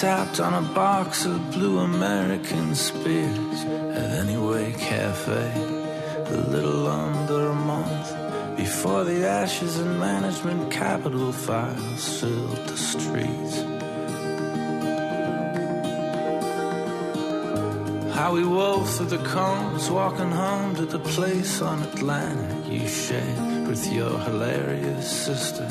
tapped on a box of blue American spears at Anyway Cafe a little under a month before the ashes and management capital files filled the streets. How we wove through the cones, walking home to the place on Atlantic you shared with your hilarious sister.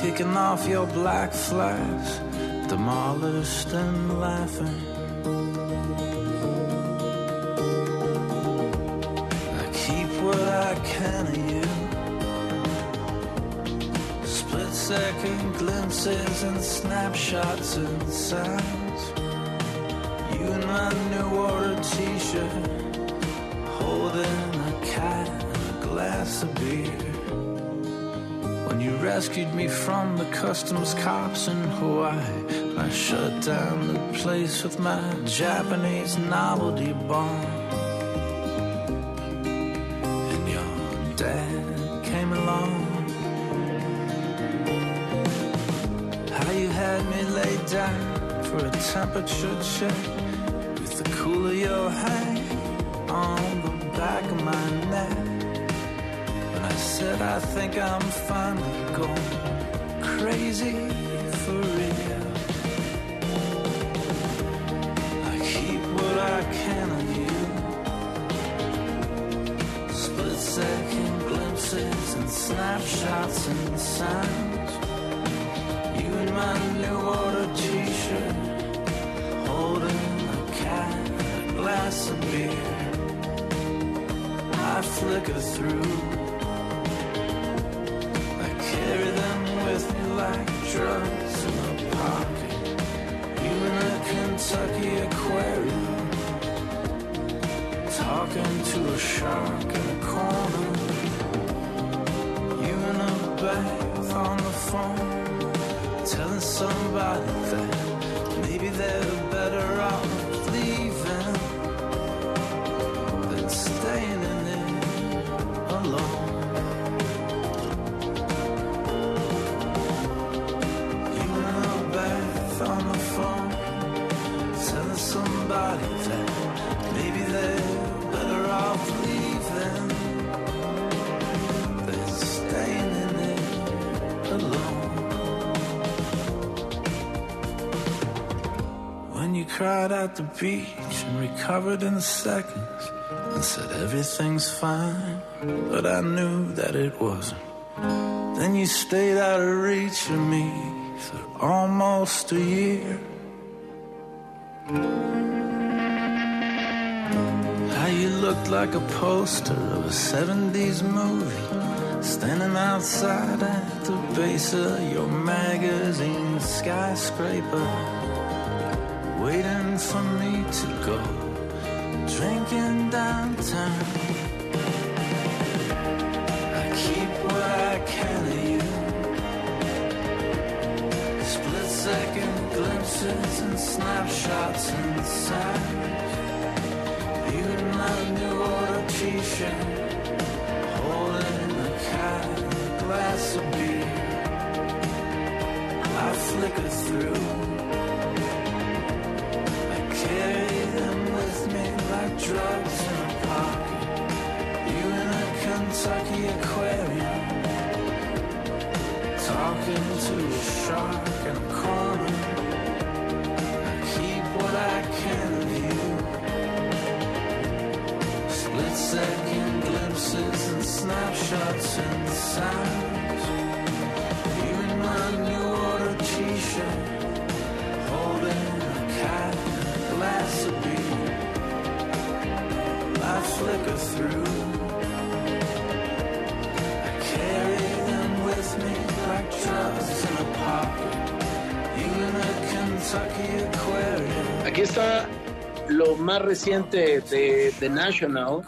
Kicking off your black flags, demolished and laughing. I keep what I can of you. Split second glimpses and snapshots and sounds. You in my new order t-shirt, holding a cat and a glass of beer. You rescued me from the customs cops in Hawaii, I shut down the place with my Japanese novelty bomb. And your dad came along. How you had me laid down for a temperature check think I'm finally going crazy for real. I keep what I can of you. Split second glimpses and snapshots and sounds. You in my new order t-shirt, holding a cat a glass of beer. I flicker through. At the beach and recovered in seconds and said everything's fine, but I knew that it wasn't. Then you stayed out of reach of me for almost a year. How you looked like a poster of a 70s movie, standing outside at the base of your magazine skyscraper, for me to go drinking downtown. I keep what I can of you. Split second glimpses and snapshots. You más reciente de The National.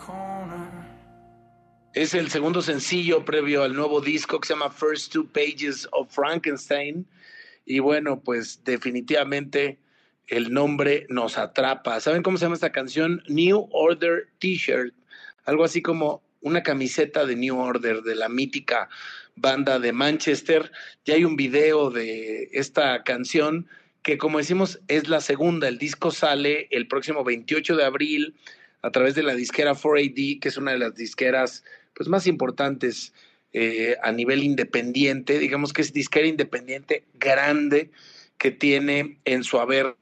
Es el segundo sencillo previo al nuevo disco que se llama First Two Pages of Frankenstein. Y bueno, pues definitivamente el nombre nos atrapa. ¿Saben cómo se llama esta canción? New Order T-shirt. Algo así como una camiseta de New Order, de la mítica banda de Manchester. Ya hay un video de esta canción que como decimos es la segunda. El disco sale el próximo 28 de abril a través de la disquera 4AD, que es una de las disqueras pues, más importantes eh, a nivel independiente. Digamos que es disquera independiente grande que tiene en su haber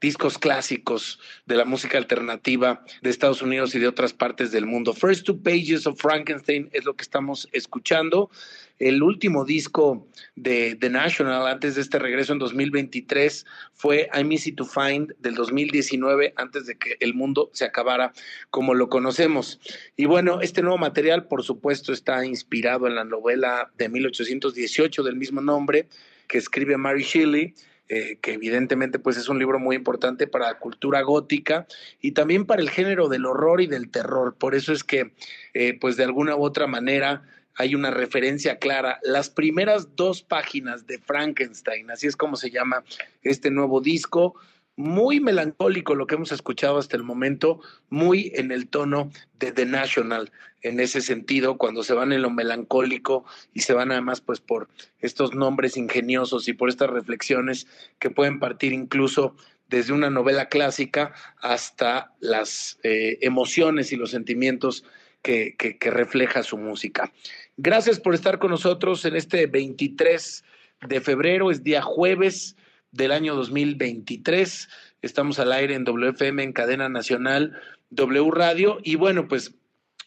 discos clásicos de la música alternativa de Estados Unidos y de otras partes del mundo. First Two Pages of Frankenstein es lo que estamos escuchando. El último disco de The National antes de este regreso en 2023 fue I'm Easy to Find del 2019, antes de que el mundo se acabara como lo conocemos. Y bueno, este nuevo material, por supuesto, está inspirado en la novela de 1818 del mismo nombre que escribe Mary Shelley eh, que evidentemente pues es un libro muy importante para la cultura gótica y también para el género del horror y del terror. Por eso es que eh, pues de alguna u otra manera hay una referencia clara. Las primeras dos páginas de Frankenstein, así es como se llama este nuevo disco, muy melancólico lo que hemos escuchado hasta el momento, muy en el tono de The National, en ese sentido, cuando se van en lo melancólico y se van además pues por estos nombres ingeniosos y por estas reflexiones que pueden partir incluso desde una novela clásica hasta las eh, emociones y los sentimientos que, refleja su música. Gracias por estar con nosotros en este 23 de febrero, es día jueves del año 2023. Estamos al aire en WFM, en cadena nacional, W Radio. Y bueno, pues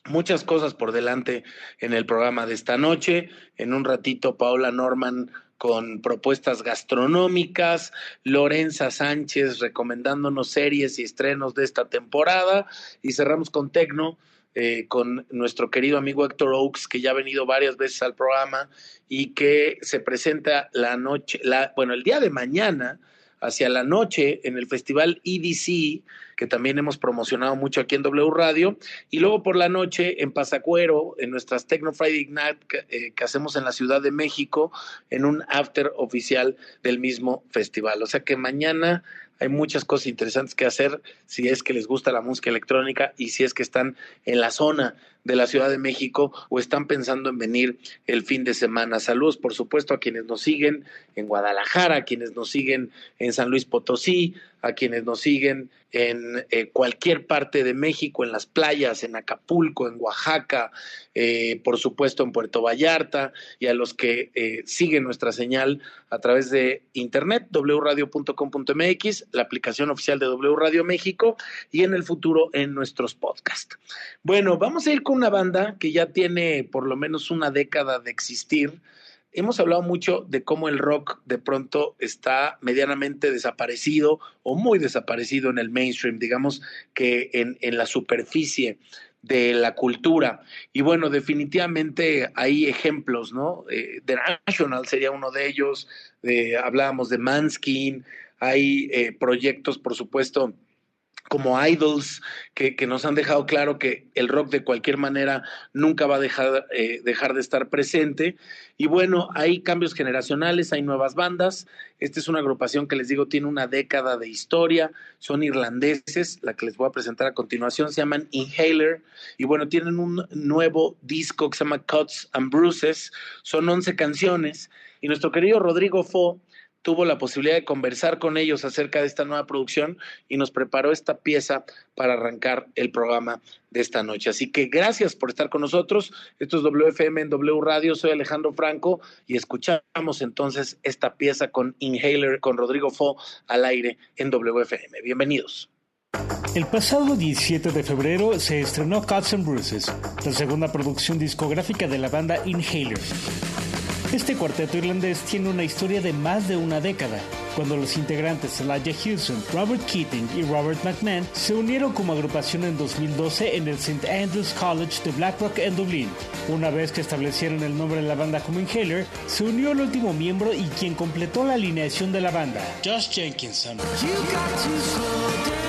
muchas cosas por delante en el programa de esta noche. En un ratito, Paola Norman con propuestas gastronómicas, Lorenza Sánchez recomendándonos series y estrenos de esta temporada y cerramos con Tecno eh, con nuestro querido amigo Héctor Oaks, que ya ha venido varias veces al programa y que se presenta la noche, la, bueno, el día de mañana, hacia la noche, en el festival EDC, que también hemos promocionado mucho aquí en W Radio, y luego por la noche en Pasacuero, en nuestras Techno Friday Night eh, que hacemos en la Ciudad de México, en un after oficial del mismo festival. O sea que mañana hay muchas cosas interesantes que hacer si es que les gusta la música electrónica y si es que están en la zona de la Ciudad de México o están pensando en venir el fin de semana. Saludos, por supuesto, a quienes nos siguen en Guadalajara, a quienes nos siguen en San Luis Potosí, a quienes nos siguen en eh, cualquier parte de México, en las playas, en Acapulco, en Oaxaca, eh, por supuesto en Puerto Vallarta, y a los que eh, siguen nuestra señal a través de internet, wradio.com.mx, la aplicación oficial de W Radio México, y en el futuro en nuestros podcasts. Bueno, vamos a ir con una banda que ya tiene por lo menos una década de existir, hemos hablado mucho de cómo el rock de pronto está medianamente desaparecido o muy desaparecido en el mainstream, digamos que en, en la superficie de la cultura. Y bueno, definitivamente hay ejemplos, ¿no? Eh, The National sería uno de ellos, eh, hablábamos de Manskin, hay eh, proyectos, por supuesto, como idols que, nos han dejado claro que el rock de cualquier manera nunca va a dejar, eh, dejar de estar presente. Y bueno, hay cambios generacionales, hay nuevas bandas. Esta es una agrupación que les digo tiene una década de historia, son irlandeses, la que les voy a presentar a continuación se llaman Inhaler. Y bueno, tienen un nuevo disco que se llama Cuts and Bruises, son 11 canciones. Y nuestro querido Rodrigo Fo tuvo la posibilidad de conversar con ellos acerca de esta nueva producción y nos preparó esta pieza para arrancar el programa de esta noche. Así que gracias por estar con nosotros. Esto es WFM en W Radio. Soy Alejandro Franco y escuchamos entonces esta pieza con Inhaler, con Rodrigo Fo al aire en WFM. Bienvenidos. El pasado 17 de febrero se estrenó Cuts and Bruises, la segunda producción discográfica de la banda Inhaler. Este cuarteto irlandés tiene una historia de más de una década, cuando los integrantes Elijah Houston, Robert Keating y Robert McMahon se unieron como agrupación en 2012 en el St. Andrews College de Blackrock en Dublín. Una vez que establecieron el nombre de la banda como Inhaler, se unió el último miembro y quien completó la alineación de la banda, Josh Jenkinson. En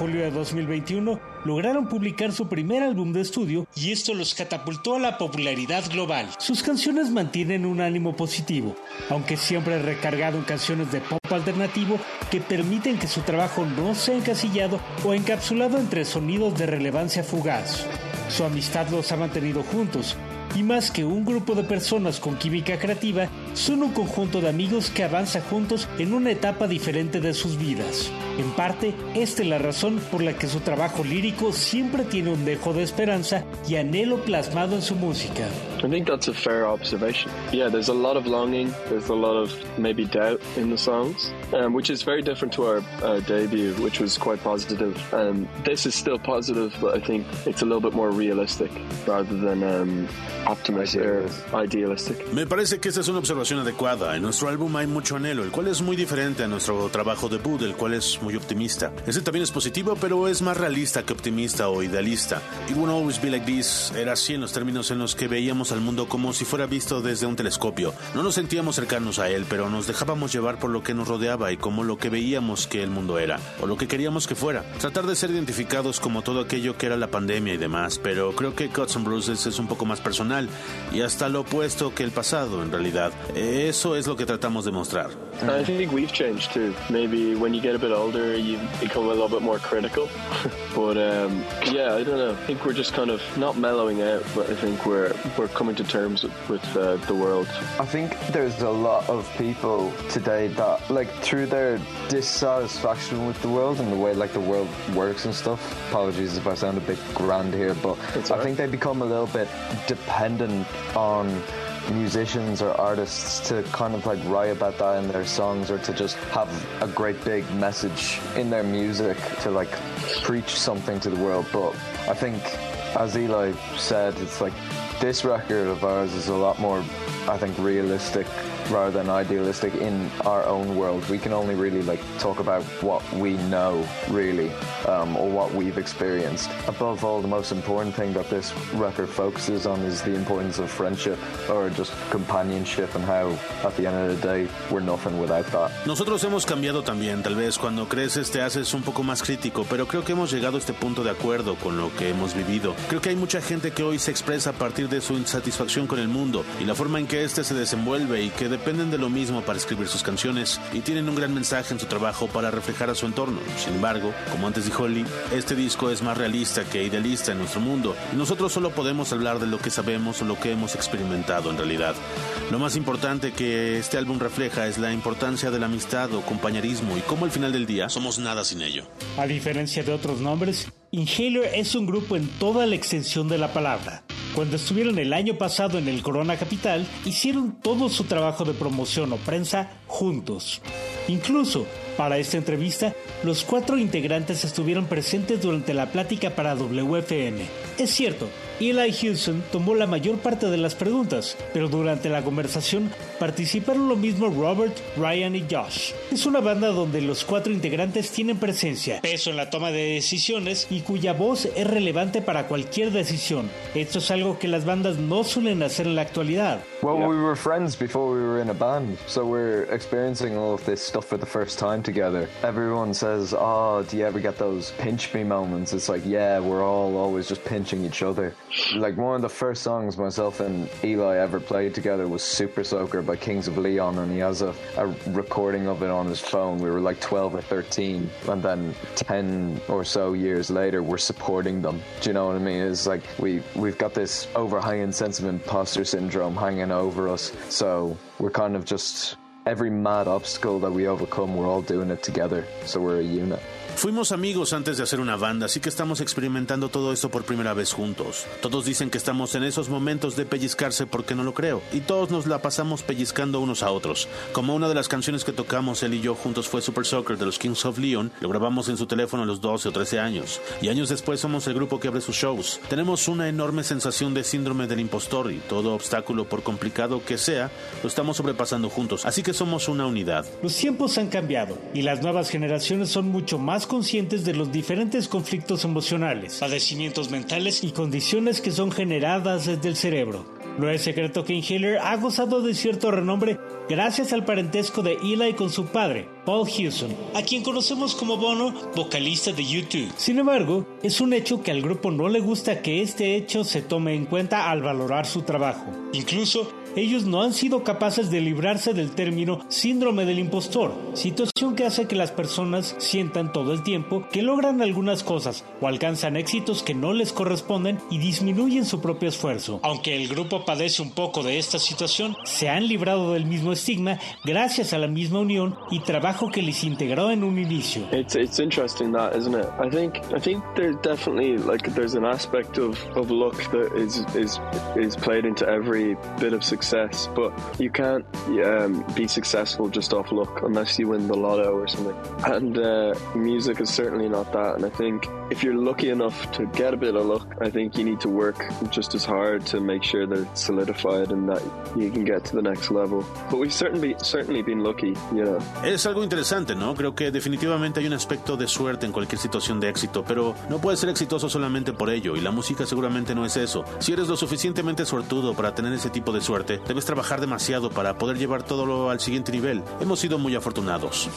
julio de 2021 lograron publicar su primer álbum de estudio y esto los catapultó a la popularidad global. Sus canciones mantienen un ánimo positivo, aunque siempre recargado en canciones de pop alternativo que permiten que su trabajo no sea encasillado o encapsulado entre sonidos de relevancia fugaz. Su amistad los ha mantenido juntos, y más que un grupo de personas con química creativa, son un conjunto de amigos que avanza juntos en una etapa diferente de sus vidas. En parte, esta es la razón por la que su trabajo lírico siempre tiene un dejo de esperanza y anhelo plasmado en su música. I think that's a fair observation. Yeah, there's a lot of longing, there's a lot of maybe doubt in the songs, um, which is very different to our uh, debut, which was quite positive. Um, this is still positive, but I think it's a little bit more realistic rather than um, Me parece que esta es una observación adecuada. En nuestro álbum hay mucho anhelo, el cual es muy diferente a nuestro trabajo debut, el cual es muy optimista. Ese también es positivo, pero es más realista que optimista o idealista. It won't always be like this era así en los términos en los que veíamos al mundo como si fuera visto desde un telescopio. No nos sentíamos cercanos a él, pero nos dejábamos llevar por lo que nos rodeaba y como lo que veíamos que el mundo era, o lo que queríamos que fuera. Tratar de ser identificados como todo aquello que era la pandemia y demás, pero creo que Cuts and Bruises es un poco más personal y hasta lo opuesto que el pasado en realidad. Eso es lo que tratamos de mostrar. I think we've changed too. Maybe when you get a bit older, you become a little bit more critical. but um, yeah, I don't know. I think we're just kind of not mellowing out, but I think we're we're coming to terms with, with uh, the world. I think there's a lot of people today that, like, through their dissatisfaction with the world and the way, like, the world works and stuff. Apologies if I sound a bit grand here, but It's I alright. think they become a little bit dependent on musicians or artists to kind of like write about that in their songs or to just have a great big message in their music to like preach something to the world. But i think as eli said it's like this record of ours is a lot more i think realistic rather than idealistic in our own world. We can only really like talk about what we know really um, or what we've experienced. Above all the most important thing that this record focuses on is the importance of friendship or just companionship and how at the end of the day we're nothing without that. Nosotros hemos cambiado también, tal vez cuando creces te haces un poco más crítico, pero creo que hemos llegado a este punto de acuerdo con lo que hemos vivido. Creo que hay mucha gente que hoy se expresa a partir de su insatisfacción con el mundo y la forma en que éste se desenvuelve y que dependen de lo mismo para escribir sus canciones y tienen un gran mensaje en su trabajo para reflejar a su entorno. Sin embargo, como antes dijo Lee, este disco es más realista que idealista en nuestro mundo y nosotros solo podemos hablar de lo que sabemos o lo que hemos experimentado en realidad. Lo más importante que este álbum refleja es la importancia de la amistad o compañerismo y cómo al final del día somos nada sin ello. A diferencia de otros nombres, Inhaler es un grupo en toda la extensión de la palabra. Cuando estuvieron el año pasado en el Corona Capital, hicieron todo su trabajo de promoción o prensa juntos. Incluso, para esta entrevista, los cuatro integrantes estuvieron presentes durante la plática para WFM. Es cierto, Eli Houston tomó la mayor parte de las preguntas, pero durante la conversación participaron lo mismo Robert, Ryan y Josh. Es una banda donde los cuatro integrantes tienen presencia, peso en la toma de decisiones y cuya voz es relevante para cualquier decisión. Esto es algo que las bandas no suelen hacer en la actualidad. Well, we were friends before we were in a band, so we're experiencing all of this stuff for the first time together. Everyone says, "Oh, do you ever get those pinch me moments?" It's like, yeah, we're all always just pinching each other. Like one of the first songs myself and Eli ever played together was Super Soaker by Kings of Leon, and he has a, a recording of it on his phone. We were like 12 or 13, and then 10 or so years later, we're supporting them. Do you know what I mean? It's like we we've got this overhanging sense of imposter syndrome hanging over us, so we're kind of just every mad obstacle that we overcome, we're all doing it together. So we're a unit. Fuimos amigos antes de hacer una banda, así que estamos experimentando todo esto por primera vez juntos. Todos dicen que estamos en esos momentos de pellizcarse porque no lo creo, y todos nos la pasamos pellizcando unos a otros. Como una de las canciones que tocamos él y yo juntos fue Super Soccer de los Kings of Leon, lo grabamos en su teléfono a los 12 o 13 años, y años después somos el grupo que abre sus shows. Tenemos una enorme sensación de síndrome del impostor y todo obstáculo, por complicado que sea, lo estamos sobrepasando juntos, así que somos una unidad. Los tiempos han cambiado y las nuevas generaciones son mucho más conscientes de los diferentes conflictos emocionales, padecimientos mentales y condiciones que son generadas desde el cerebro. No es secreto que Inhaler ha gozado de cierto renombre gracias al parentesco de Eli con su padre, Paul Hewson, a quien conocemos como Bono, vocalista de YouTube. Sin embargo, es un hecho que al grupo no le gusta que este hecho se tome en cuenta al valorar su trabajo. Incluso, ellos no han sido capaces de librarse del término síndrome del impostor, situación que hace que las personas sientan todo el tiempo que logran algunas cosas o alcanzan éxitos que no les corresponden y disminuyen su propio esfuerzo. Aunque el grupo padece un poco de esta situación, se han librado del mismo estigma gracias a la misma unión y trabajo que les integró en un inicio. It's it's interesting that, isn't it? I think I think definitely like there's an aspect of, of luck that is is is played into every bit of success, but you can't um, be successful just off luck unless you win the lotto or something. And uh, music is certainly not that. And I think if you're lucky enough to get a bit of luck, I think you need to work just as hard to make sure that it's solidified and that you can get to the next level. But we've certainly certainly been lucky, you. Es algo interesante, ¿no? Creo que definitivamente hay un aspecto de suerte en cualquier situación de éxito, pero no puedes ser exitoso solamente por ello, y la música seguramente no es eso. Si eres lo suficientemente suertudo para tener ese tipo de suerte, debes trabajar demasiado para poder llevar todo al siguiente nivel. Hemos sido muy afortunados.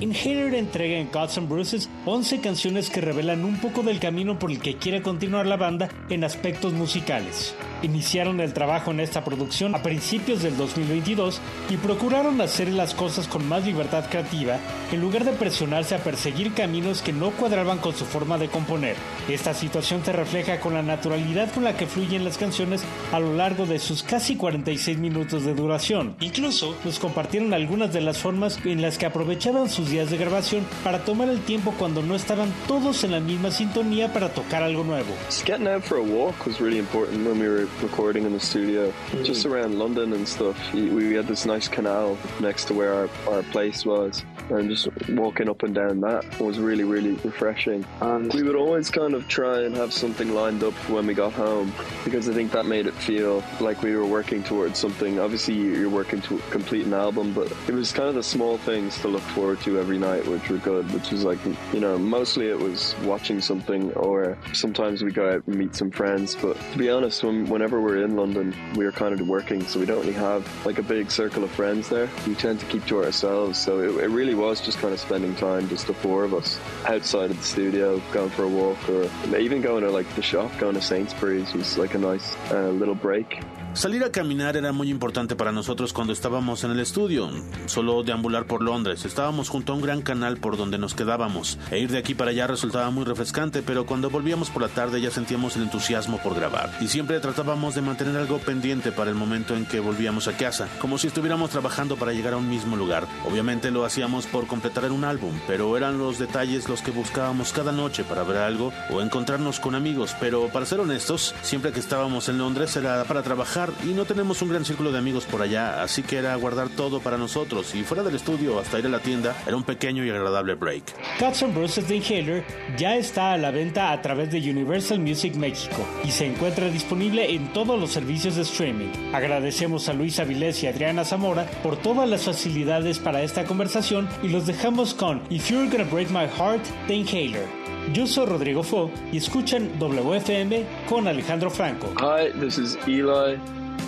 Inhaler entrega en Gods and Bruises 11 canciones que revelan un poco del camino por el que quiere continuar la banda en aspectos musicales. Iniciaron el trabajo en esta producción a principios del 2022 y procuraron hacer las cosas con más libertad creativa en lugar de presionarse a perseguir caminos que no cuadraban con su forma de componer. Esta situación se refleja con la naturalidad con la que fluyen las canciones a lo largo de sus casi 46 minutos de duración. Incluso nos compartieron algunas de las formas en las que aprovechaban sus días de grabación para tomar el tiempo cuando no estaban todos en la misma sintonía para tocar algo nuevo. Just getting out for a walk was really important when we were recording in the studio. Just around London and stuff, we we had this nice canal next to where our, our place was. And just walking up and down that was really, really refreshing. And we would always kind of try and have something lined up when we got home because I think that made it feel like we were working towards something. Obviously, you're working to complete an album, but it was kind of the small things to look forward to every night, which were good. Which was like, you know, mostly it was watching something, or sometimes we go out and meet some friends. But to be honest, when, whenever we're in London, we are kind of working, so we don't really have like a big circle of friends there. We tend to keep to ourselves, so it, it really was just kind of spending time, just the four of us, outside of the studio, going for a walk, or even going to like the shop, going to Sainsbury's was like a nice uh, little break. Salir a caminar era muy importante para nosotros cuando estábamos en el estudio, solo deambular por Londres. Estábamos junto a un gran canal por donde nos quedábamos, e ir de aquí para allá resultaba muy refrescante, pero cuando volvíamos por la tarde ya sentíamos el entusiasmo por grabar. Y siempre tratábamos de mantener algo pendiente para el momento en que volvíamos a casa, como si estuviéramos trabajando para llegar a un mismo lugar. Obviamente lo hacíamos por completar un álbum, pero eran los detalles los que buscábamos cada noche para ver algo o encontrarnos con amigos. Pero para ser honestos, siempre que estábamos en Londres era para trabajar y no tenemos un gran círculo de amigos por allá, así que era guardar todo para nosotros y fuera del estudio hasta ir a la tienda era un pequeño y agradable break. Cuts and Bruises de Inhaler ya está a la venta a través de Universal Music México y se encuentra disponible en todos los servicios de streaming. Agradecemos a Luis Avilés y Adriana Zamora por todas las facilidades para esta conversación y los dejamos con If You're Gonna Break My Heart de Inhaler. Yo soy Rodrigo Fo y escuchan WFM con Alejandro Franco. Hi, this is Eli,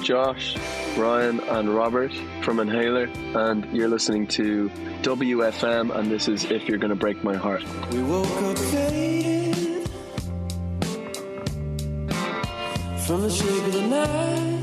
Josh, Ryan, and Robert from Inhaler, and you're listening to WFM, and this is If You're Gonna Break My Heart. We woke up faded from the shake of the night.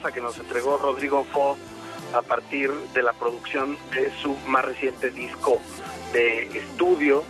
Pieza que nos entregó Rodrigo Fo a partir de la producción de su más reciente disco de estudio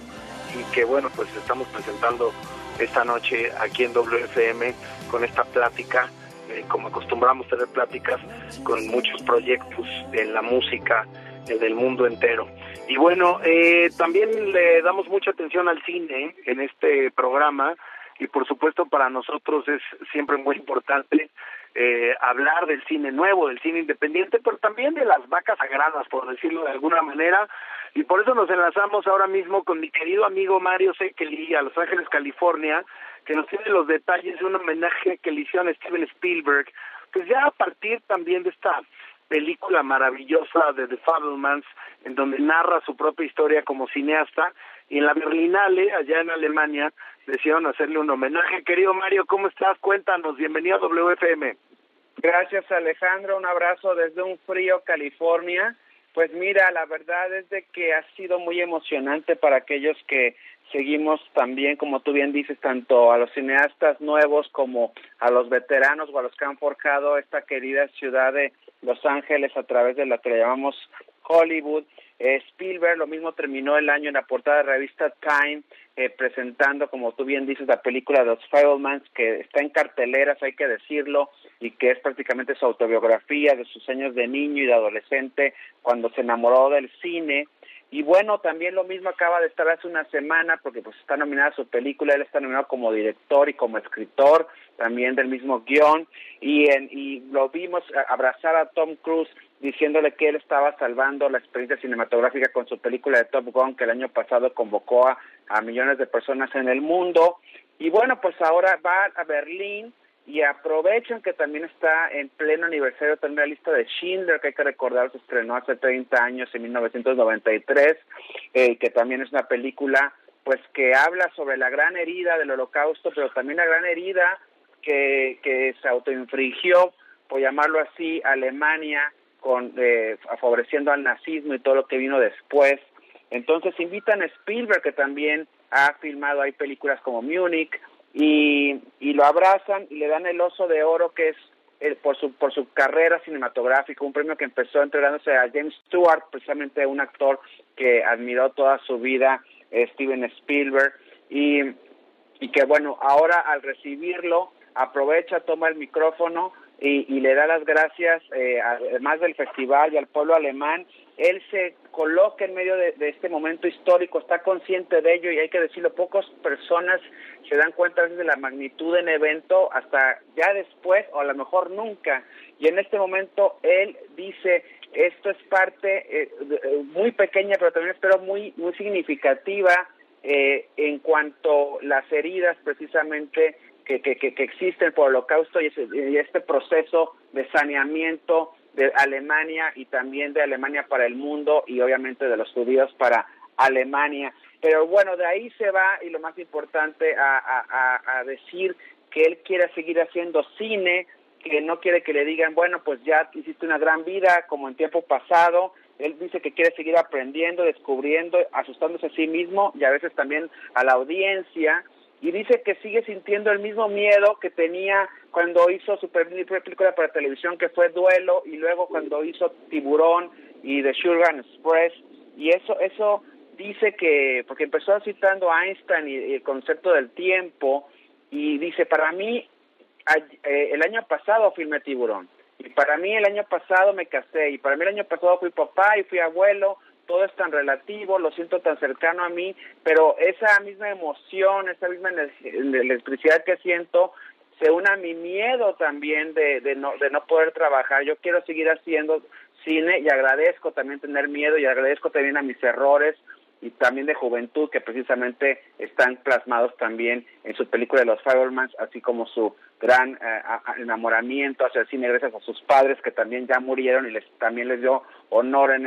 y que bueno pues estamos presentando esta noche aquí en WFM con esta plática eh, como acostumbramos tener pláticas con muchos proyectos en la música del mundo entero. Y bueno eh, también le damos mucha atención al cine en este programa y por supuesto para nosotros es siempre muy importante eh, hablar del cine nuevo, del cine independiente, pero también de las vacas sagradas, por decirlo de alguna manera, y por eso nos enlazamos ahora mismo con mi querido amigo Mario Sekeli a Los Ángeles, California, que nos tiene los detalles de un homenaje que le hicieron a Steven Spielberg, pues ya a partir también de esta película maravillosa de The Fablemans, en donde narra su propia historia como cineasta, y en la Berlinale, allá en Alemania, decidieron hacerle un homenaje. Querido Mario, ¿cómo estás? Cuéntanos, bienvenido a WFM. Gracias Alejandro, un abrazo desde un frío California. Pues mira, la verdad es de que ha sido muy emocionante para aquellos que seguimos también, como tú bien dices, tanto a los cineastas nuevos como a los veteranos o a los que han forjado esta querida ciudad de Los Ángeles a través de la que le llamamos Hollywood. Eh, Spielberg lo mismo terminó el año en la portada de la revista Time eh, presentando, como tú bien dices, la película de los Fablemans, que está en carteleras, hay que decirlo, y que es prácticamente su autobiografía de sus años de niño y de adolescente, cuando se enamoró del cine. Y bueno, también lo mismo acaba de estar hace una semana, porque pues está nominada su película, él está nominado como director y como escritor, también del mismo guion, y, en, y lo vimos abrazar a Tom Cruise diciéndole que él estaba salvando la experiencia cinematográfica con su película de Top Gun que el año pasado convocó a, a millones de personas en el mundo. Y bueno, pues ahora va a Berlín y aprovechan que también está en pleno aniversario también la lista de Schindler, que hay que recordar se estrenó hace 30 años, en 1993, eh, que también es una película pues que habla sobre la gran herida del holocausto, pero también la gran herida que, que se autoinfligió, por llamarlo así, Alemania con eh, favoreciendo al nazismo y todo lo que vino después. Entonces invitan a Spielberg, que también ha filmado ahí películas como Munich, y, lo abrazan y le dan el oso de oro, que es por, su, por su carrera cinematográfica, un premio que empezó entregándose a James Stewart, precisamente un actor que admiró toda su vida, Steven Spielberg, y que bueno, ahora al recibirlo, aprovecha, toma el micrófono y, le da las gracias, eh, además del festival y al pueblo alemán. Él se coloca en medio de, este momento histórico, está consciente de ello y hay que decirlo, pocas personas se dan cuenta de la magnitud del evento hasta ya después o a lo mejor nunca. Y en este momento él dice, esto es parte eh, eh, muy pequeña, pero también espero muy, muy significativa en cuanto las heridas precisamente que, que, que, existen por holocausto y, este proceso de saneamiento de Alemania y también de Alemania para el mundo y obviamente de los judíos para Alemania. Pero bueno, de ahí se va y lo más importante a, a decir que él quiere seguir haciendo cine, que no quiere que le digan, bueno, pues ya hiciste una gran vida como en tiempo pasado. Él dice que quiere seguir aprendiendo, descubriendo, asustándose a sí mismo y a veces también a la audiencia y dice que sigue sintiendo el mismo miedo que tenía cuando hizo su primera película para televisión que fue Duelo y luego cuando hizo Tiburón y The Sugar Express. Y eso eso dice que porque empezó citando a Einstein y, el concepto del tiempo y dice para mí eh, el año pasado filmé Tiburón y para mí el año pasado me casé y para mí el año pasado fui papá y fui abuelo todo es tan relativo, lo siento tan cercano a mí, pero esa misma emoción, esa misma electricidad que siento, se une a mi miedo también de, de, no, de no poder trabajar. Yo quiero seguir haciendo cine y agradezco también tener miedo y agradezco también a mis errores y también de juventud que precisamente están plasmados también en su película de los Fireman, así como su gran eh, enamoramiento hacia el cine gracias a sus padres que también ya murieron y les también les dio honor en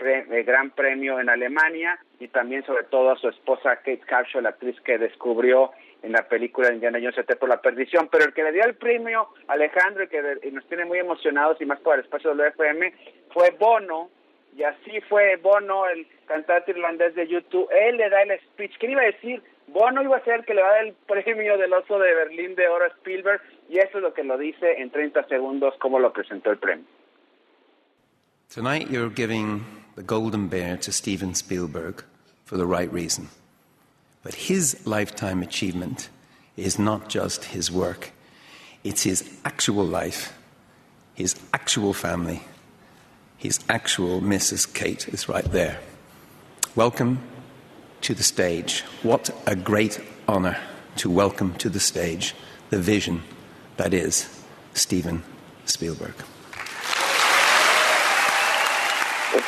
esta el gran premio en Alemania y también sobre todo a su esposa Kate Capshaw, la actriz que descubrió en la película Indiana Jones por la perdición, pero el que le dio el premio Alejandro y que nos tiene muy emocionados y más por el espacio del FM fue Bono y así fue Bono, el cantante irlandés de YouTube, él le da el speech, ¿qué iba a decir? Bono iba a ser el que le va a dar el premio del oso de Berlín de oro a Spielberg y eso es lo que lo dice en 30 segundos cómo lo presentó el premio. Tonight you're giving the Golden Bear to Steven Spielberg for the right reason. But his lifetime achievement is not just his work, it's his actual life, his actual family, his actual Mrs. Kate is right there. Welcome to the stage. What a great honor to welcome to the stage the vision that is Steven Spielberg.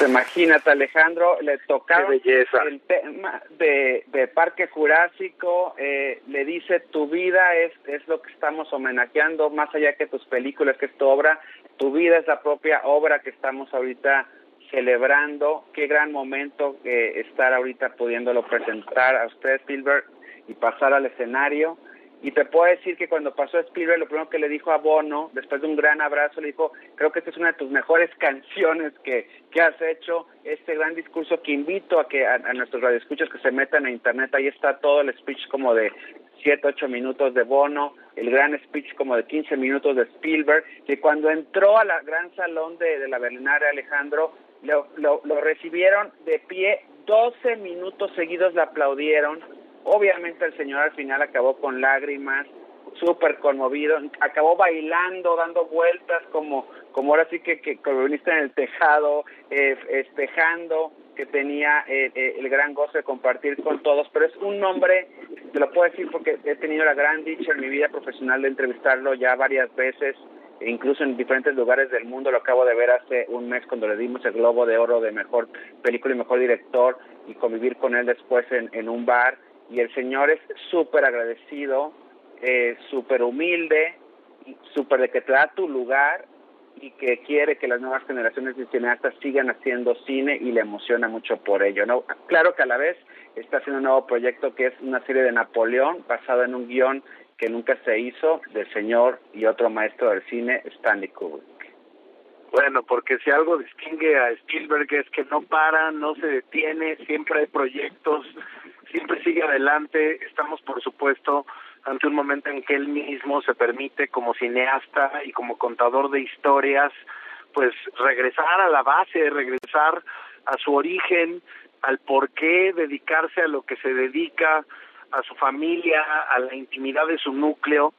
Imagínate, Alejandro, le tocaba el tema de, de Parque Jurásico, eh, le dice tu vida es, es lo que estamos homenajeando, más allá que tus películas, que es tu obra, tu vida es la propia obra que estamos ahorita celebrando. Qué gran momento eh, estar ahorita pudiéndolo presentar a usted, Spielberg, y pasar al escenario. Y te puedo decir que cuando pasó Spielberg, lo primero que le dijo a Bono, después de un gran abrazo, le dijo, creo que esta es una de tus mejores canciones que, que has hecho, este gran discurso que invito a que a, nuestros radioescuchos que se metan a internet, ahí está todo el speech como de 7, 8 minutos de Bono, el gran speech como de 15 minutos de Spielberg, que cuando entró a la gran salón de, de la Berlinare Alejandro, lo, lo, lo recibieron de pie, 12 minutos seguidos le aplaudieron, Obviamente el señor al final acabó con lágrimas, súper conmovido, acabó bailando, dando vueltas como, como ahora sí que, que viniste en el tejado, eh, espejando que tenía eh, eh, el gran gozo de compartir con todos, pero es un hombre, te lo puedo decir porque he tenido la gran dicha en mi vida profesional de entrevistarlo ya varias veces, e incluso en diferentes lugares del mundo, lo acabo de ver hace un mes cuando le dimos el Globo de Oro de Mejor Película y Mejor Director y convivir con él después en, en un bar y el Señor es súper agradecido, eh, súper humilde, súper de que te da tu lugar y que quiere que las nuevas generaciones de cineastas sigan haciendo cine y le emociona mucho por ello. ¿no? Claro que a la vez está haciendo un nuevo proyecto que es una serie de Napoleón basado en un guion que nunca se hizo del señor y otro maestro del cine, Stanley Kubrick. Bueno, porque si algo distingue a Spielberg es que no para, no se detiene, siempre hay proyectos, siempre sigue adelante. Estamos, por supuesto, ante un momento en que él mismo se permite como cineasta y como contador de historias, pues regresar a la base, regresar a su origen, al por qué dedicarse a lo que se dedica, a su familia, a la intimidad de su núcleo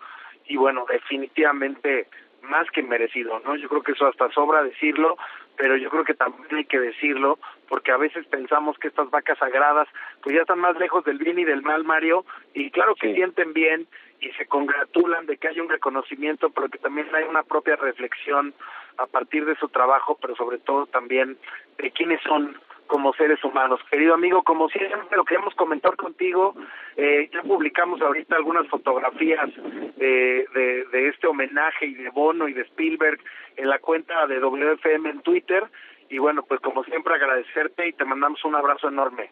y bueno, definitivamente más que merecido, ¿no? Yo creo que eso hasta sobra decirlo, pero yo creo que también hay que decirlo porque a veces pensamos que estas vacas sagradas pues ya están más lejos del bien y del mal, Mario, y claro que sienten bien y se congratulan de que haya un reconocimiento, pero que también hay una propia reflexión a partir de su trabajo, pero sobre todo también de quiénes son como seres humanos. Querido amigo, como siempre lo queremos comentar contigo, eh, ya publicamos ahorita algunas fotografías de, de, de este homenaje y de Bono y de Spielberg en la cuenta de WFM en Twitter, y bueno, pues como siempre agradecerte y te mandamos un abrazo enorme.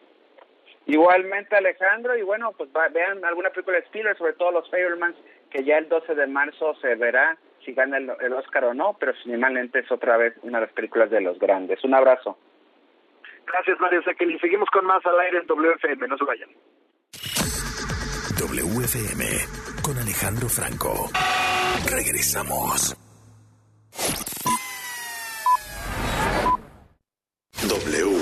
Igualmente Alejandro, y bueno, pues vean alguna película de Spielberg, sobre todo Los Fablemans, que ya el 12 de marzo se verá si gana el, el Oscar o no, pero finalmente es otra vez una de las películas de los grandes. Un abrazo. Gracias, Mario Sekeli. Seguimos con más al aire en WFM. No se vayan. WFM con Alejandro Franco. Regresamos. W.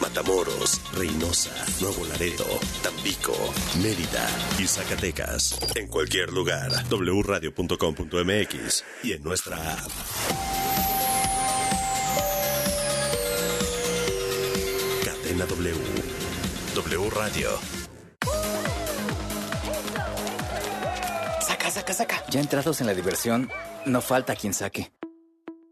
Matamoros, Reynosa, Nuevo Laredo, Tampico, Mérida y Zacatecas. En cualquier lugar, wradio.com.mx y en nuestra app. Cadena W. W Radio. Saca, saca, saca. Ya entrados en la diversión, no falta quien saque.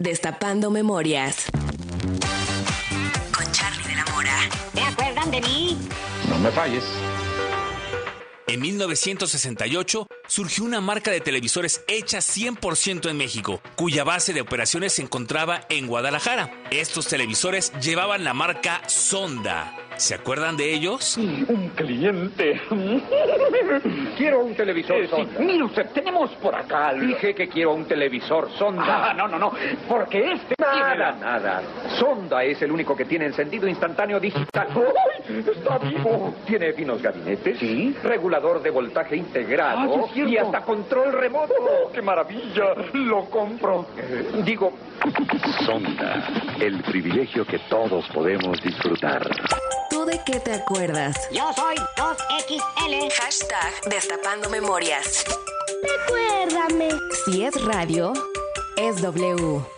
Destapando Memorias. Con Charlie de la Mora. ¿Te acuerdan de mí? No me falles. En 1968 surgió una marca de televisores hecha 100% en México, cuya base de operaciones se encontraba en Guadalajara. Estos televisores llevaban la marca Sonda. ¿Se acuerdan de ellos? Un cliente. quiero un televisor eh, sonda. Mire usted, tenemos por acá. Dije que quiero un televisor sonda. Ah, no, no, no. Porque este. Nada, nada. Sonda es el único que tiene encendido instantáneo digital. ¡Ay! Está vivo. Tiene finos gabinetes. Sí. Regulador de voltaje integrado. Ah, y hasta control remoto. Oh, ¡Qué maravilla! Lo compro. digo. Sonda. El privilegio que todos podemos disfrutar. ¿Tú de qué te acuerdas? Yo soy 2XL. Hashtag Destapando Memorias. Recuérdame. Si es radio, es W.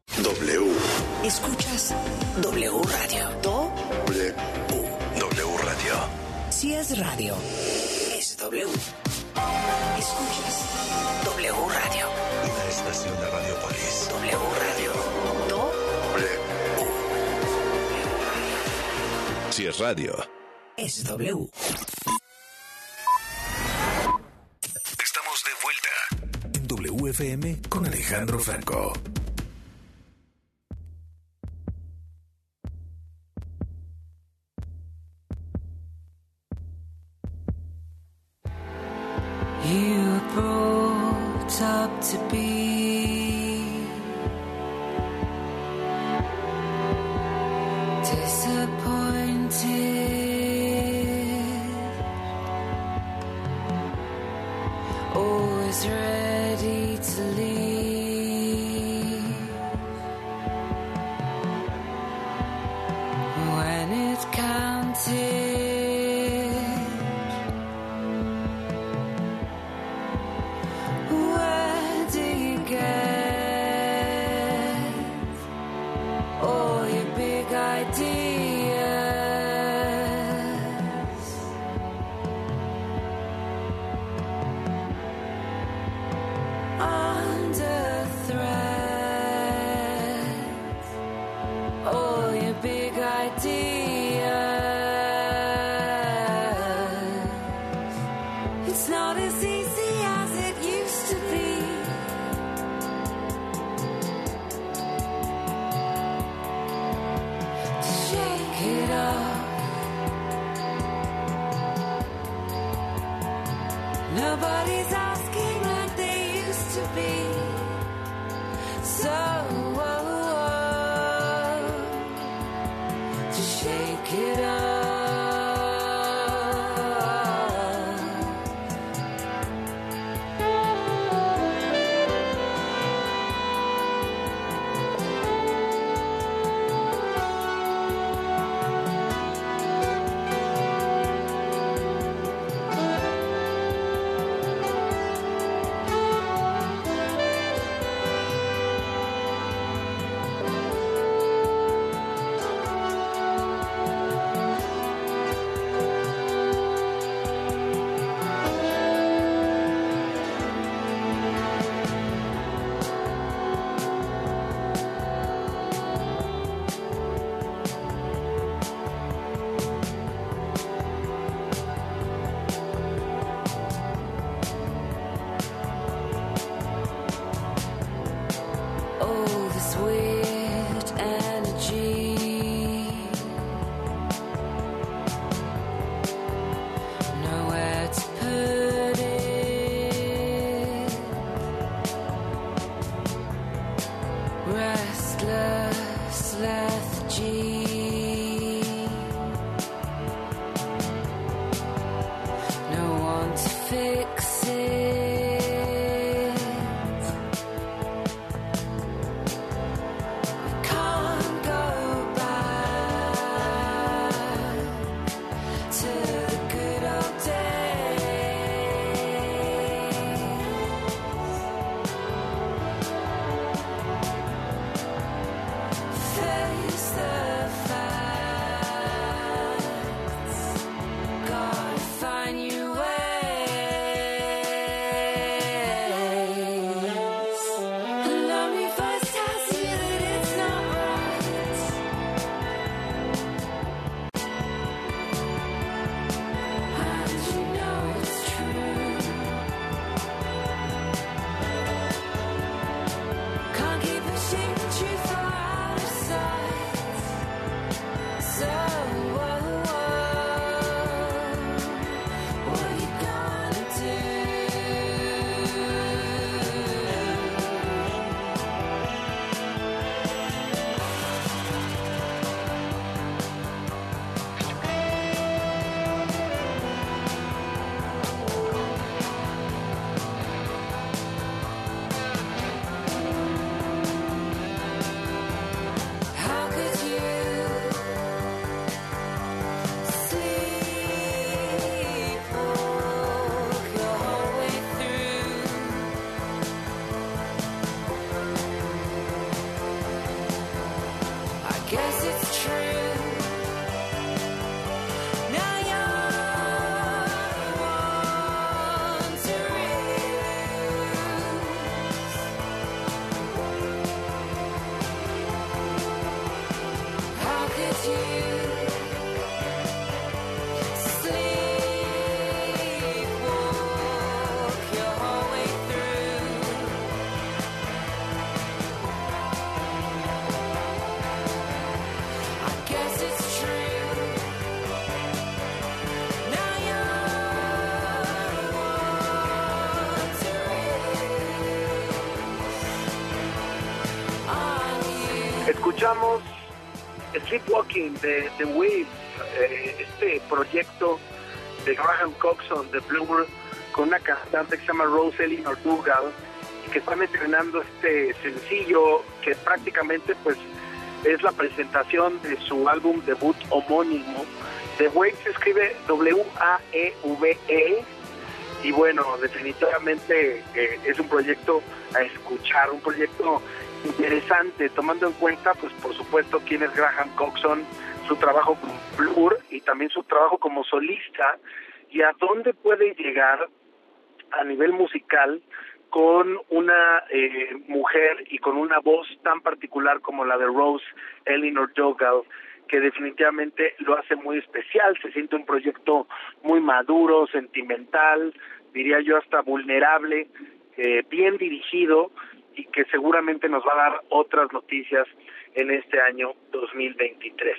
W. Escuchas W Radio. W. W Radio. Si es radio, es W. Escuchas W Radio. Una estación de Radiopolis. W Radio. W. Si es radio. Es W. Estamos de vuelta en WFM con Alejandro Franco. You were brought up to be. Disappointed, always Escuchamos Sleepwalking de The Waves, eh, este proyecto de Graham Coxon de Blur con una cantante que se llama Rose Elinor Dougal y que están estrenando este sencillo que prácticamente pues es la presentación de su álbum debut homónimo. The Waves se escribe W-A-E-V-E y bueno, definitivamente eh, es un proyecto a escuchar, un proyecto interesante, tomando en cuenta, pues por supuesto, quién es Graham Coxon, su trabajo con Blur y también su trabajo como solista y a dónde puede llegar a nivel musical con una eh, mujer y con una voz tan particular como la de Rose Elinor Dogal, que definitivamente lo hace muy especial, se siente un proyecto muy maduro, sentimental, diría yo hasta vulnerable, eh, bien dirigido y que seguramente nos va a dar otras noticias en este año 2023.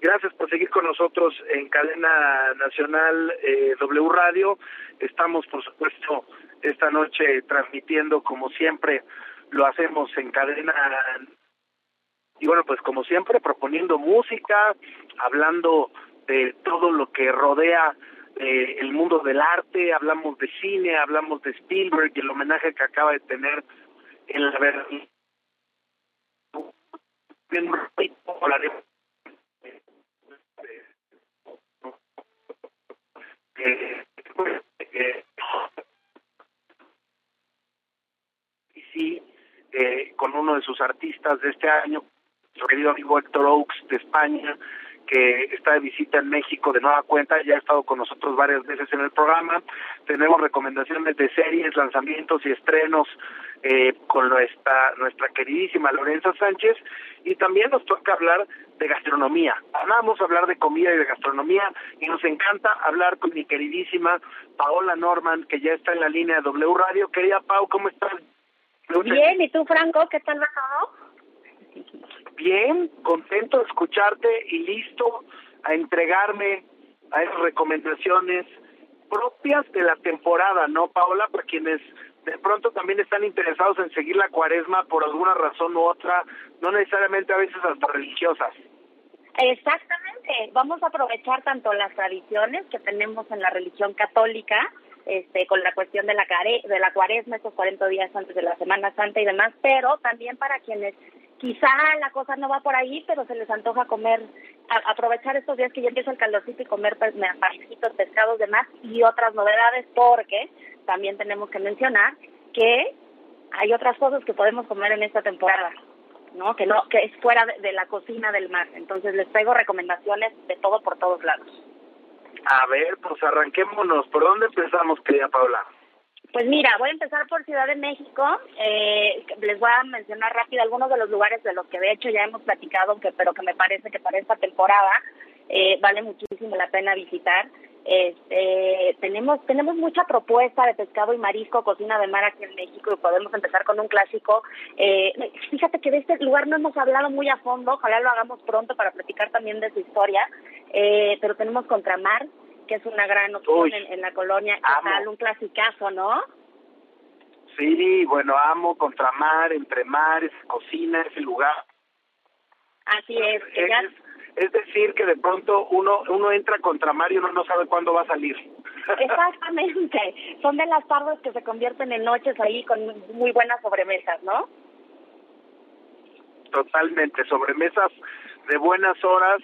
Gracias por seguir con nosotros en cadena nacional eh, W Radio. Estamos, por supuesto, esta noche transmitiendo como siempre lo hacemos en cadena y bueno, pues como siempre proponiendo música, hablando de todo lo que rodea eh, el mundo del arte, hablamos de cine, hablamos de Spielberg y el homenaje que acaba de tener en la verdad. Y sí eh, con uno de sus artistas de este año nuestro querido amigo Héctor Oaks de España que está de visita en México de nueva cuenta, ya ha estado con nosotros varias veces en el programa. Tenemos recomendaciones de series, lanzamientos y estrenos eh, con nuestra, nuestra queridísima Lorenza Sánchez y también nos toca hablar de gastronomía. Vamos a hablar de comida y de gastronomía y nos encanta hablar con mi queridísima Paola Norman, que ya está en la línea de W Radio. Querida Pau, ¿cómo estás? Bien, ¿y tú, Franco? ¿Qué tal va todo? Bien, contento de escucharte y listo a entregarme a esas recomendaciones propias de la temporada, ¿no, Paola? Para quienes de pronto también están interesados en seguir la cuaresma por alguna razón u otra, no necesariamente a veces hasta religiosas. Exactamente, vamos a aprovechar tanto las tradiciones que tenemos en la religión católica, este, con la cuestión de la, de la cuaresma, estos 40 días antes de la Semana Santa y demás, pero también para quienes quizá la cosa no va por ahí, pero se les antoja comer, aprovechar estos días que ya empieza el calorcito y comer pues, pescados, demás y otras novedades, porque también tenemos que mencionar que hay otras cosas que podemos comer en esta temporada, ¿no? Que no, que es fuera de, la cocina del mar. Entonces les traigo recomendaciones de todo por todos lados. A ver, pues arranquémonos. ¿Por dónde empezamos, querida Paula? Pues mira, voy a empezar por Ciudad de México. Eh, les voy a mencionar rápido algunos de los lugares de los que de hecho ya hemos platicado, que, pero que me parece que para esta temporada eh, vale muchísimo la pena visitar. Este, tenemos tenemos mucha propuesta de pescado y marisco, cocina de mar aquí en México y podemos empezar con un clásico. Eh, fíjate que de este lugar no hemos hablado muy a fondo, ojalá lo hagamos pronto para platicar también de su historia, eh, pero tenemos Contramar, que es una gran opción en, la colonia, tal, un clasicazo, ¿no? Sí, bueno, amo Contramar, Entre Mares, cocina, ese lugar. Así es. Es, es decir, que de pronto uno uno entra contra Mar y uno no sabe cuándo va a salir. Exactamente. Son de las tardes que se convierten en noches ahí con muy buenas sobremesas, ¿no? Totalmente, sobremesas de buenas horas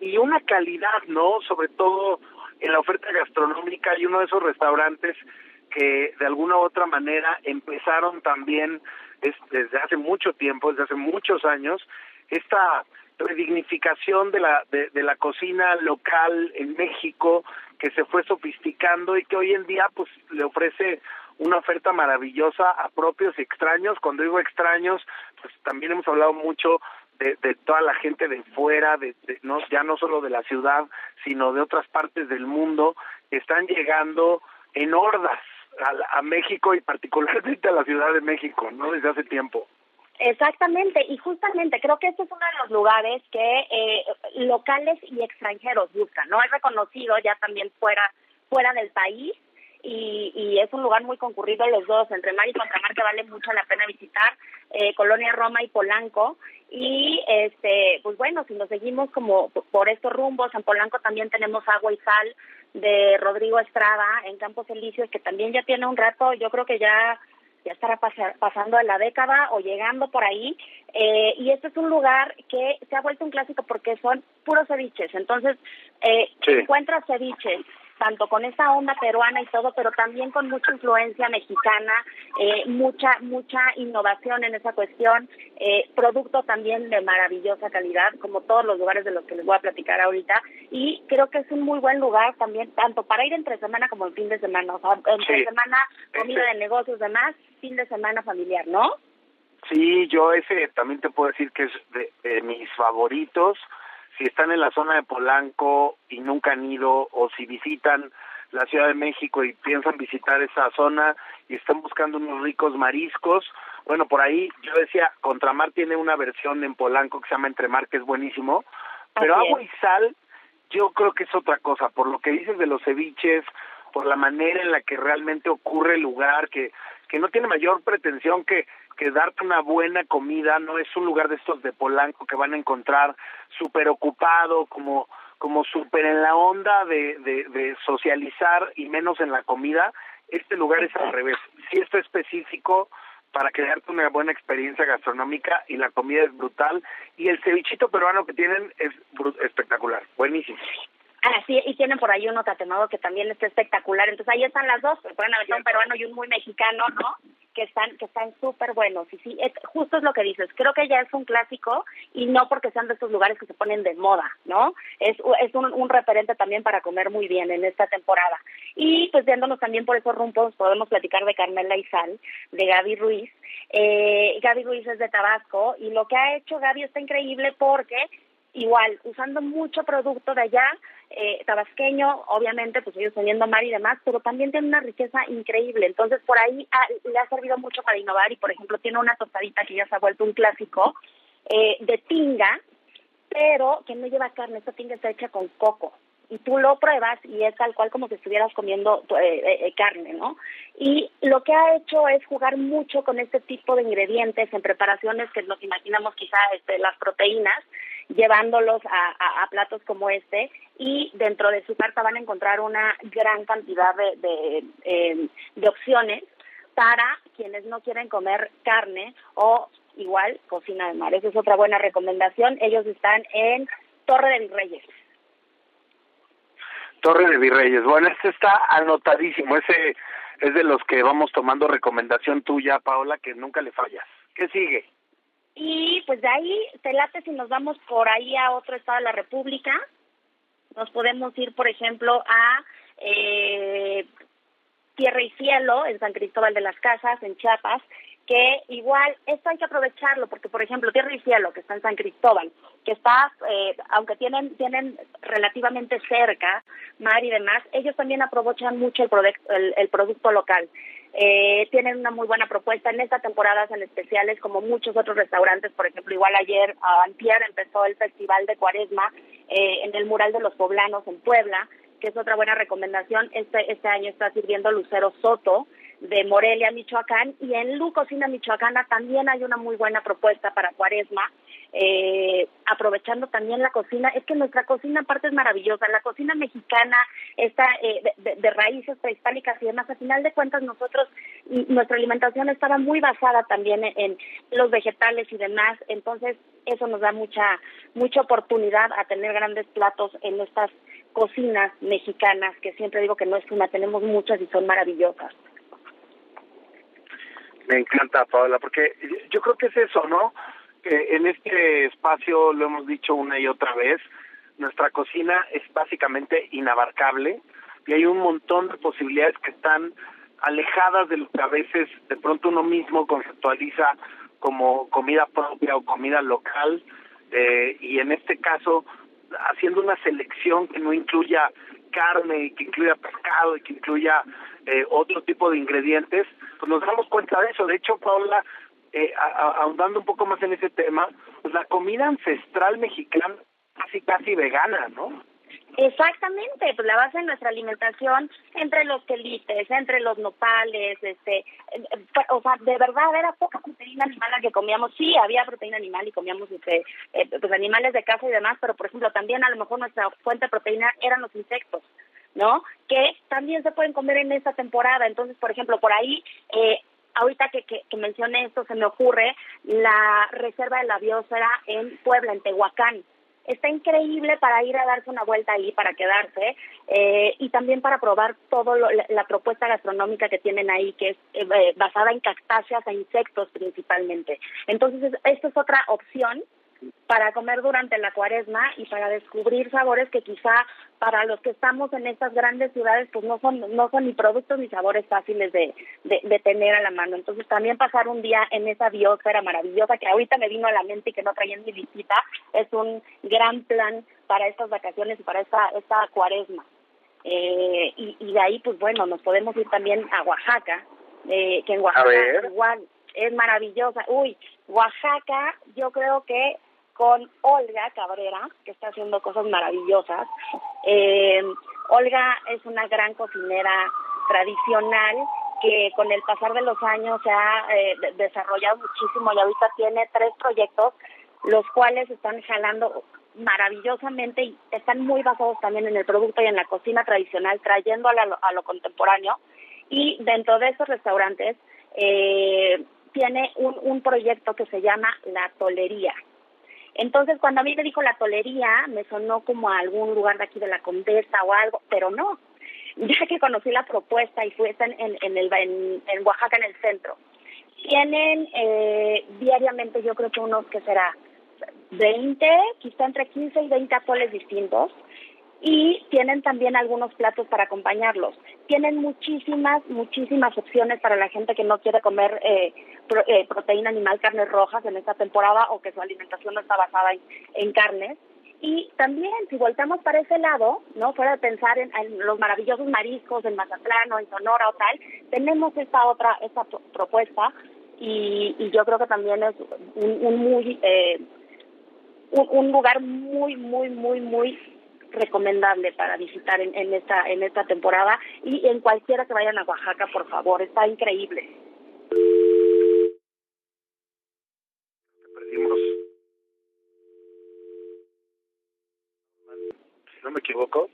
y una calidad, ¿no? Sobre todo en la oferta gastronómica y uno de esos restaurantes que de alguna u otra manera empezaron también desde hace mucho tiempo, desde hace muchos años, esta redignificación de la de, de, la cocina local en México que se fue sofisticando y que hoy en día pues le ofrece una oferta maravillosa a propios y extraños. Cuando digo extraños, pues también hemos hablado mucho de, de toda la gente de fuera, de, no, ya no solo de la ciudad, sino de otras partes del mundo, están llegando en hordas a, a México y particularmente a la Ciudad de México, ¿no? Desde hace tiempo. Exactamente, y justamente creo que este es uno de los lugares que eh, locales y extranjeros buscan, ¿no? Es reconocido ya también fuera fuera del país y, y es un lugar muy concurrido los dos, entre mar y contramar que vale mucho la pena visitar, eh, Colonia Roma y Polanco, y este, pues bueno, si nos seguimos como por estos rumbos, en Polanco también tenemos Agua y Sal de Rodrigo Estrada, en Campos Elíseos, que también ya tiene un rato, yo creo que ya ya estará pasa- pasando de la década o llegando por ahí. Eh, y este es un lugar que se ha vuelto un clásico porque son puros ceviches. Entonces, eh, Sí. encuentras ceviches tanto con esa onda peruana y todo, pero también con mucha influencia mexicana, eh, mucha mucha innovación en esa cuestión, eh, producto también de maravillosa calidad, como todos los lugares de los que les voy a platicar ahorita, y creo que es un muy buen lugar también, tanto para ir entre semana como en fin de semana, o sea, entre Sí. semana comida de negocios, demás, fin de semana familiar, ¿no? Sí, yo ese también te puedo decir que es de, de mis favoritos. Si están en la zona de Polanco y nunca han ido, o si visitan la Ciudad de México y piensan visitar esa zona y están buscando unos ricos mariscos, bueno, por ahí yo decía, Contramar tiene una versión en Polanco que se llama Entremar, que es buenísimo, pero Así agua es. y sal, yo creo que es otra cosa, por lo que dices de los ceviches, por la manera en la que realmente ocurre el lugar, que, que no tiene mayor pretensión que, que darte una buena comida, no es un lugar de estos de Polanco que van a encontrar súper ocupado, como, como súper en la onda de, de, de socializar y menos en la comida, este lugar es al revés, sí está específico para crearte una buena experiencia gastronómica y la comida es brutal. Y el cevichito peruano que tienen es espectacular, buenísimo. Ah, sí, y tienen por ahí uno tatemado que también está espectacular. Entonces ahí están las dos, pueden haber un peruano y un muy mexicano, ¿no? Que están que están súper buenos. Y sí, es, justo es lo que dices. Creo que ya es un clásico y no porque sean de estos lugares que se ponen de moda, ¿no? Es, es un, un referente también para comer muy bien en esta temporada. Y pues viéndonos también por esos rumbos, podemos platicar de Carmela y Sal, de Gaby Ruiz. Eh, Gaby Ruiz es de Tabasco y lo que ha hecho Gaby está increíble porque igual, usando mucho producto de allá, eh, tabasqueño, obviamente, pues ellos teniendo mar y demás, pero también tiene una riqueza increíble. Entonces, por ahí ah, le ha servido mucho para innovar y, por ejemplo, tiene una tostadita que ya se ha vuelto un clásico eh, de tinga, pero que no lleva carne. Esta tinga está hecha con coco. Y tú lo pruebas y es tal cual como si estuvieras comiendo eh, eh, carne, ¿no? Y lo que ha hecho es jugar mucho con este tipo de ingredientes en preparaciones que nos imaginamos quizá este, las proteínas, llevándolos a, platos como este y dentro de su carta van a encontrar una gran cantidad de, eh, de opciones para quienes no quieren comer carne o igual cocina de mar. Esa es otra buena recomendación. Ellos están en Torre de Virreyes. Torre de Virreyes. Bueno, este está anotadísimo. Ese es de los que vamos tomando recomendación tuya, Paola, que nunca le fallas. ¿Qué sigue? Y pues de ahí, te late si nos vamos por ahí a otro estado de la República. Nos podemos ir, por ejemplo, a eh, Tierra y Cielo, en San Cristóbal de las Casas, en Chiapas, que igual esto hay que aprovecharlo, porque, por ejemplo, Tierra y Cielo, que está en San Cristóbal, que está, eh, aunque tienen, tienen relativamente cerca mar y demás, ellos también aprovechan mucho el, producto, el, el producto local. Eh, tienen una muy buena propuesta en estas temporadas en especiales, como muchos otros restaurantes, por ejemplo, igual ayer, uh, antier, empezó el Festival de Cuaresma eh, en el Mural de los Poblanos en Puebla, que es otra buena recomendación. Este, este año está sirviendo Lucero Soto de Morelia, Michoacán, y en Lu Cocina Michoacana también hay una muy buena propuesta para Cuaresma, eh, aprovechando también la cocina. Es que nuestra cocina aparte es maravillosa. La cocina mexicana está eh, de, de, raíces prehispánicas y demás. A final de cuentas, nosotros, nuestra alimentación estaba muy basada también en, en los vegetales y demás. Entonces, eso nos da mucha, mucha oportunidad a tener grandes platos en estas cocinas mexicanas, que siempre digo que no es una, tenemos muchas y son maravillosas. Me encanta, Paola, porque yo creo que es eso, ¿no? En este espacio lo hemos dicho una y otra vez, nuestra cocina es básicamente inabarcable y hay un montón de posibilidades que están alejadas de lo que a veces de pronto uno mismo conceptualiza como comida propia o comida local, eh, y en este caso haciendo una selección que no incluya carne, que incluya pescado y que incluya eh, otro tipo de ingredientes, pues nos damos cuenta de eso. De hecho, Paula, eh, ahondando un poco más en ese tema, pues la comida ancestral mexicana casi casi vegana, ¿no? Exactamente, pues la base de nuestra alimentación entre los quelites, entre los nopales, este, o sea, de verdad era poca proteína animal la que comíamos. Sí, había proteína animal y comíamos este, eh, pues animales de casa y demás, pero por ejemplo también a lo mejor nuestra fuente de proteína eran los insectos. ¿no? Que también se pueden comer en esta temporada. Entonces, por ejemplo, por ahí, eh, ahorita que, que, que mencioné esto, se me ocurre la reserva de la biosfera en Puebla, en Tehuacán está increíble para ir a darse una vuelta ahí, para quedarse eh, y también para probar todo la, propuesta gastronómica que tienen ahí, que es eh, basada en cactáceas e insectos principalmente. Entonces, esta es otra opción para comer durante la cuaresma y para descubrir sabores que quizá para los que estamos en estas grandes ciudades pues no son no son ni productos ni sabores fáciles de, de, tener a la mano. Entonces también pasar un día en esa biosfera maravillosa que ahorita me vino a la mente y que no traía en mi visita es un gran plan para estas vacaciones y para esta esta cuaresma. Eh, y, y de ahí pues bueno nos podemos ir también a Oaxaca eh, que en Oaxaca igual es maravillosa. Uy Oaxaca yo creo que con Olga Cabrera, que está haciendo cosas maravillosas. Eh, Olga es una gran cocinera tradicional que con el pasar de los años se ha eh, desarrollado muchísimo y ahorita tiene tres proyectos, los cuales están jalando maravillosamente y están muy basados también en el producto y en la cocina tradicional, trayendo a, a lo contemporáneo. Y dentro de esos restaurantes eh, tiene un, un proyecto que se llama La Tolería. Entonces, cuando a mí me dijo la tolería, me sonó como a algún lugar de aquí de la Condesa o algo, pero no. Ya que conocí la propuesta y fue en, en, el, en, Oaxaca, en el centro, tienen eh, diariamente, yo creo que unos que será 20, quizá entre 15 y 20 atoles distintos, y tienen también algunos platos para acompañarlos. Tienen muchísimas, muchísimas opciones para la gente que no quiere comer eh, eh, proteína animal, carnes rojas en esta temporada o que su alimentación no está basada en, carnes. Y también, si voltamos para ese lado, no fuera de pensar en, los maravillosos mariscos en Mazatlán o en Sonora o tal, tenemos esta otra esta propuesta y, y, yo creo que también es un, un muy eh, un lugar muy muy muy muy recomendable para visitar en, en, esta en esta temporada y en cualquiera que vayan a Oaxaca, por favor, está increíble. Perdimos. Si no me equivoco,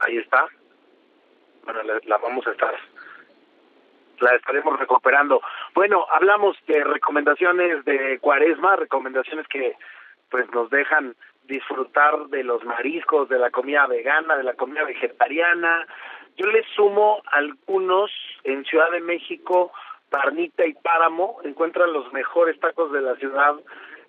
ahí está. Bueno, la, la vamos a estar la estaremos recuperando. Bueno, hablamos de recomendaciones de Cuaresma, recomendaciones que pues nos dejan disfrutar de los mariscos, de la comida vegana, de la comida vegetariana. Yo le sumo algunos en Ciudad de México, Parnita y Páramo, encuentran los mejores tacos de la ciudad,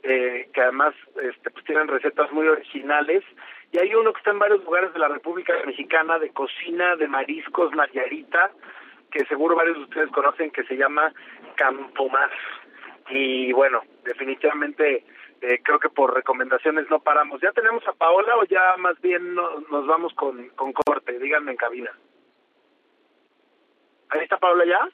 eh, que además este, pues tienen recetas muy originales. Y hay uno que está en varios lugares de la República Mexicana de cocina de mariscos Nayarita, que seguro varios de ustedes conocen, que se llama Campomás. Y bueno, definitivamente eh, creo que por recomendaciones no paramos. ¿Ya tenemos a Paola o ya más bien nos vamos con, con corte? Díganme en cabina. ¿Ahí está Paola ya?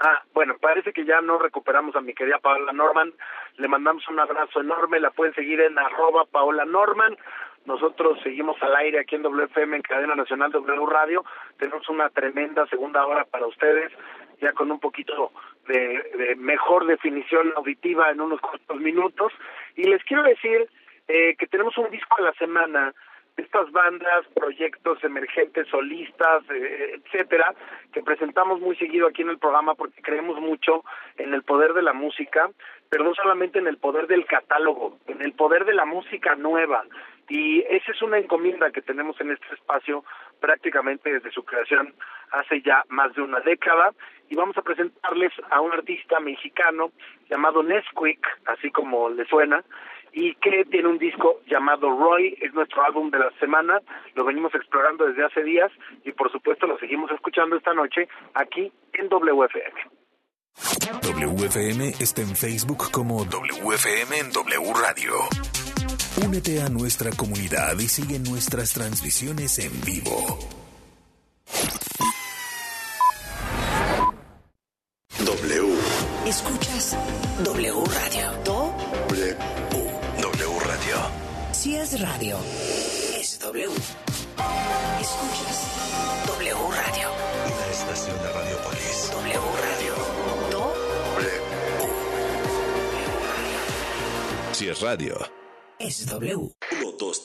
Ah, bueno, parece que ya no recuperamos a mi querida Paola Norman. Le mandamos un abrazo enorme. La pueden seguir en arroba Paola Norman. Nosotros seguimos al aire aquí en WFM, en Cadena Nacional W Radio. Tenemos una tremenda segunda hora para ustedes, ya con un poquito de, mejor definición auditiva en unos cuantos minutos. Y les quiero decir eh, que tenemos un disco a la semana estas bandas, proyectos emergentes, solistas, eh, etcétera, que presentamos muy seguido aquí en el programa porque creemos mucho en el poder de la música, pero no solamente en el poder del catálogo, en el poder de la música nueva. Y esa es una encomienda que tenemos en este espacio prácticamente desde su creación hace ya más de una década y vamos a presentarles a un artista mexicano llamado Nesquik, así como le suena, y que tiene un disco llamado Roy, es nuestro álbum de la semana, lo venimos explorando desde hace días y por supuesto lo seguimos escuchando esta noche aquí en WFM. WFM está en Facebook como WFM en W Radio. Únete a nuestra comunidad y sigue nuestras transmisiones en vivo. W. Escuchas W Radio. Do W. W Radio. si es radio, es W. Escuchas W Radio. Una estación de Radiopolis. W Radio. Do Si es radio. Es W. 1, 2,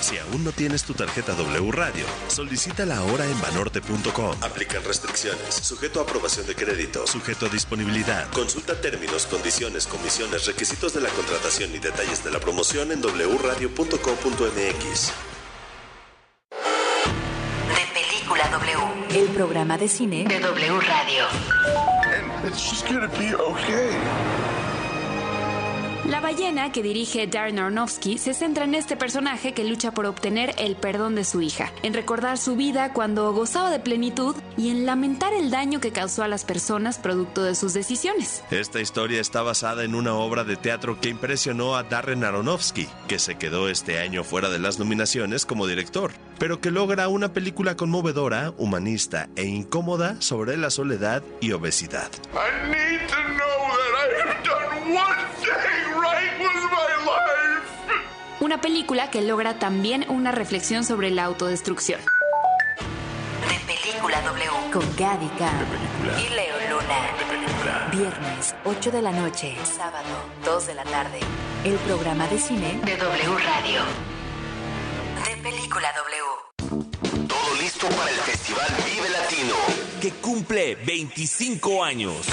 Si aún no tienes tu tarjeta W Radio, solicítala ahora en banorte.com. Aplican restricciones, sujeto a aprobación de crédito, sujeto a disponibilidad. Consulta términos, condiciones, comisiones, requisitos de la contratación y detalles de la promoción en wradio.com.mx. De Película W. El programa de cine de W Radio. La ballena que dirige Darren Aronofsky se centra en este personaje que lucha por obtener el perdón de su hija, en recordar su vida cuando gozaba de plenitud y en lamentar el daño que causó a las personas producto de sus decisiones. Esta historia está basada en una obra de teatro que impresionó a Darren Aronofsky, que se quedó este año fuera de las nominaciones como director, pero que logra una película conmovedora, humanista e incómoda sobre la soledad y obesidad. I need to know that I have done one thing Una película que logra también una reflexión sobre la autodestrucción. De Película W. Con Gaby Khan y Leo Luna. Viernes, 8 de la noche. Sábado, 2 de la tarde. El programa de cine de W Radio. De Película W. Todo listo para el Festival Vive Latino, que cumple 25 años.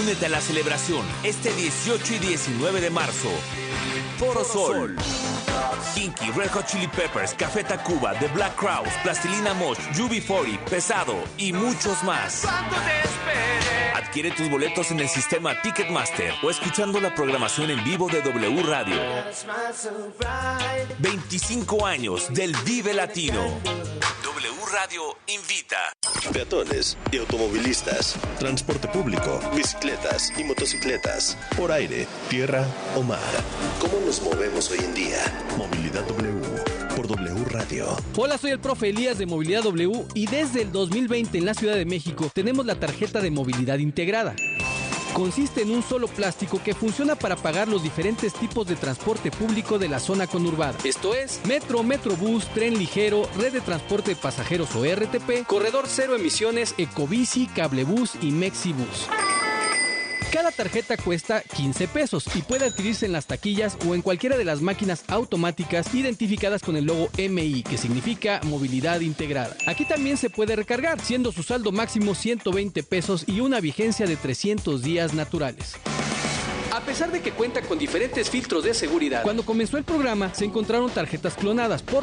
Únete a la celebración este 18 y 19 de marzo. Foro Sol. Kinky, Red Hot Chili Peppers, Café Tacuba, The Black Crowes, Plastilina Mosh, UB40, Pesado y muchos más. Adquiere tus boletos en el sistema Ticketmaster o escuchando la programación en vivo de W Radio. 25 años del Vive Latino. W Radio invita. Peatones y automovilistas, transporte público, bicicletas y motocicletas, por aire, tierra o mar. ¿Cómo nos movemos hoy en día? Movilidad W por W Radio. Hola, soy el profe Elías de Movilidad W y desde el 2020 en la Ciudad de México tenemos la tarjeta de movilidad integrada. Consiste en un solo plástico que funciona para pagar los diferentes tipos de transporte público de la zona conurbada. Esto es metro, metrobús, tren ligero, red de transporte de pasajeros o RTP, corredor cero emisiones, ecobici, cablebús y mexibus. Cada tarjeta cuesta 15 pesos y puede adquirirse en las taquillas o en cualquiera de las máquinas automáticas identificadas con el logo MI, que significa movilidad integrada. Aquí también se puede recargar, siendo su saldo máximo 120 pesos y una vigencia de 300 días naturales. A pesar de que cuenta con diferentes filtros de seguridad, cuando comenzó el programa se encontraron tarjetas clonadas, por lo